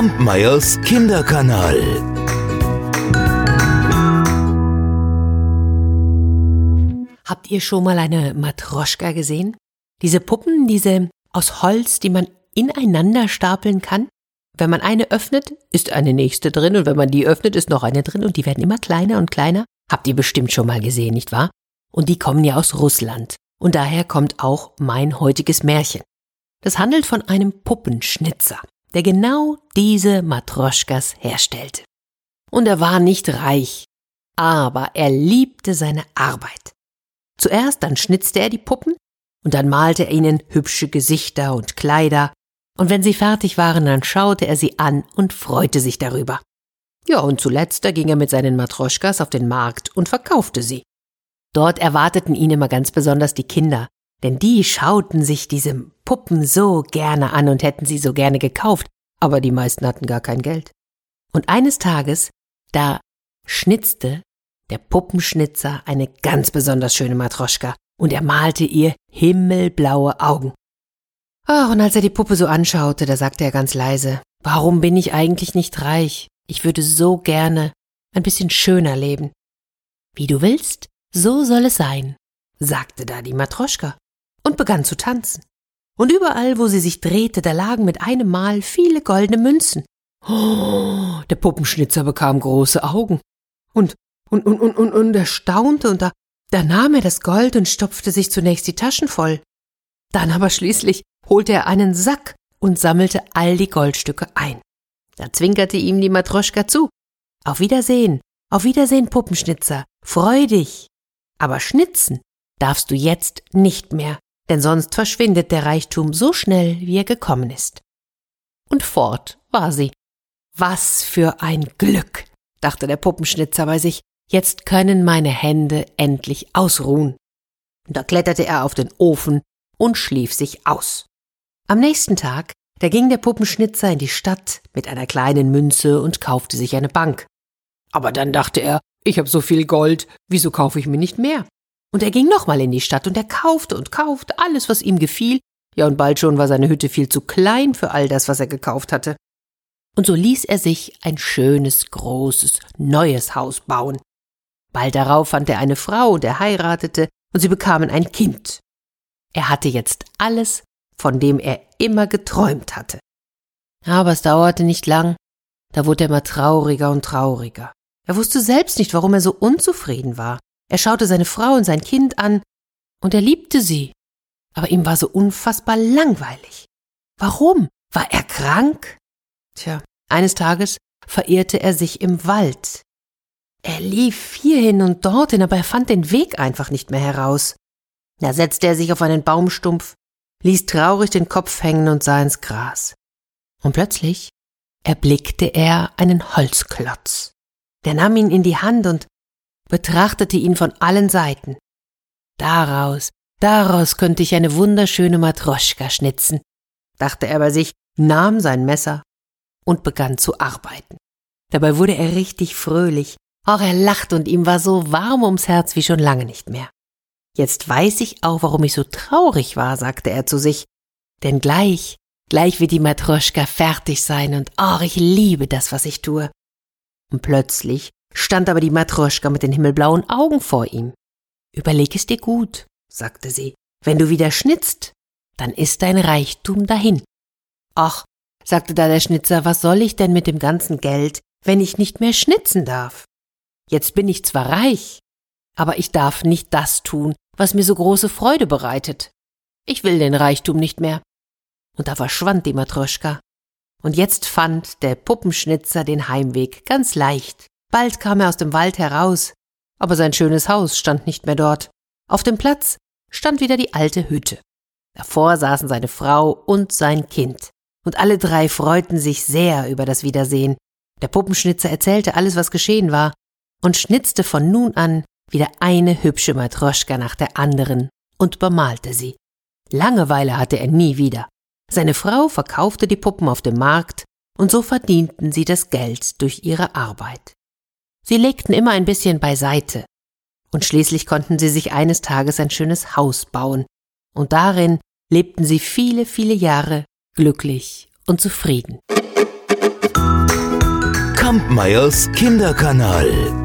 Kampmeyers Kinderkanal. Habt ihr schon mal eine Matroschka gesehen? Diese Puppen, diese aus Holz, die man ineinander stapeln kann? Wenn man eine öffnet, ist eine nächste drin und wenn man die öffnet, ist noch eine drin und die werden immer kleiner und kleiner. Habt ihr bestimmt schon mal gesehen, nicht wahr? Und die kommen ja aus Russland. Und daher kommt auch mein heutiges Märchen. Das handelt von einem Puppenschnitzer, der genau diese Matroschkas herstellte. Und er war nicht reich, aber er liebte seine Arbeit. Zuerst dann schnitzte er die Puppen und dann malte er ihnen hübsche Gesichter und Kleider, und wenn sie fertig waren, dann schaute er sie an und freute sich darüber. Ja, und zuletzt da ging er mit seinen Matroschkas auf den Markt und verkaufte sie. Dort erwarteten ihn immer ganz besonders die Kinder, denn die schauten sich diese Puppen so gerne an und hätten sie so gerne gekauft, aber die meisten hatten gar kein Geld. Und eines Tages, da schnitzte der Puppenschnitzer eine ganz besonders schöne Matroschka und er malte ihr himmelblaue Augen. Ach, und als er die Puppe so anschaute, da sagte er ganz leise, warum bin ich eigentlich nicht reich? Ich würde so gerne ein bisschen schöner leben. Wie du willst, so soll es sein, sagte da die Matroschka und begann zu tanzen. Und überall, wo sie sich drehte, da lagen mit einem Mal viele goldene Münzen. Oh, der Puppenschnitzer bekam große Augen. Und, und, und, und, und, und er staunte und da, da nahm er das Gold und stopfte sich zunächst die Taschen voll. Dann aber schließlich holte er einen Sack und sammelte all die Goldstücke ein. Da zwinkerte ihm die Matroschka zu. Auf Wiedersehen, auf Wiedersehen, Puppenschnitzer, freu dich. Aber schnitzen darfst du jetzt nicht mehr, denn sonst verschwindet der Reichtum so schnell, wie er gekommen ist. Und fort war sie. Was für ein Glück, dachte der Puppenschnitzer bei sich, jetzt können meine Hände endlich ausruhen. Und da kletterte er auf den Ofen und schlief sich aus. Am nächsten Tag, da ging der Puppenschnitzer in die Stadt mit einer kleinen Münze und kaufte sich eine Bank. Aber dann dachte er, ich habe so viel Gold, wieso kaufe ich mir nicht mehr? Und er ging nochmal in die Stadt und er kaufte und kaufte alles, was ihm gefiel, ja und bald schon war seine Hütte viel zu klein für all das, was er gekauft hatte. Und so ließ er sich ein schönes, großes, neues Haus bauen. Bald darauf fand er eine Frau und er heiratete und sie bekamen ein Kind. Er hatte jetzt alles, von dem er immer geträumt hatte. Aber es dauerte nicht lang, da wurde er immer trauriger und trauriger. Er wusste selbst nicht, warum er so unzufrieden war. Er schaute seine Frau und sein Kind an, und er liebte sie. Aber ihm war so unfassbar langweilig. Warum? War er krank? Tja, eines Tages verirrte er sich im Wald. Er lief hierhin und dorthin, aber er fand den Weg einfach nicht mehr heraus. Da setzte er sich auf einen Baumstumpf, ließ traurig den Kopf hängen und sah ins Gras. Und plötzlich erblickte er einen Holzklotz. Der nahm ihn in die Hand und betrachtete ihn von allen Seiten. Daraus, daraus könnte ich eine wunderschöne Matroschka schnitzen, dachte er bei sich, nahm sein Messer und begann zu arbeiten. Dabei wurde er richtig fröhlich, auch er lachte und ihm war so warm ums Herz wie schon lange nicht mehr. Jetzt weiß ich auch, warum ich so traurig war, sagte er zu sich, denn gleich, gleich wird die Matroschka fertig sein und oh, ich liebe das, was ich tue. Und plötzlich stand aber die Matroschka mit den himmelblauen Augen vor ihm. Überleg es dir gut, sagte sie. Wenn du wieder schnitzt, dann ist dein Reichtum dahin. Ach, sagte da der Schnitzer, was soll ich denn mit dem ganzen Geld, wenn ich nicht mehr schnitzen darf? Jetzt bin ich zwar reich, aber ich darf nicht das tun, was mir so große Freude bereitet. Ich will den Reichtum nicht mehr. Und da verschwand die Matroschka. Und jetzt fand der Puppenschnitzer den Heimweg ganz leicht. Bald kam er aus dem Wald heraus, aber sein schönes Haus stand nicht mehr dort. Auf dem Platz stand wieder die alte Hütte. Davor saßen seine Frau und sein Kind, und alle drei freuten sich sehr über das Wiedersehen. Der Puppenschnitzer erzählte alles, was geschehen war, und schnitzte von nun an wieder eine hübsche Matroschka nach der anderen und bemalte sie. Langeweile hatte er nie wieder. Seine Frau verkaufte die Puppen auf dem Markt, und so verdienten sie das Geld durch ihre Arbeit. Sie legten immer ein bisschen beiseite, und schließlich konnten sie sich eines Tages ein schönes Haus bauen, und darin lebten sie viele, viele Jahre glücklich und zufrieden. Kampmeyers Kinderkanal.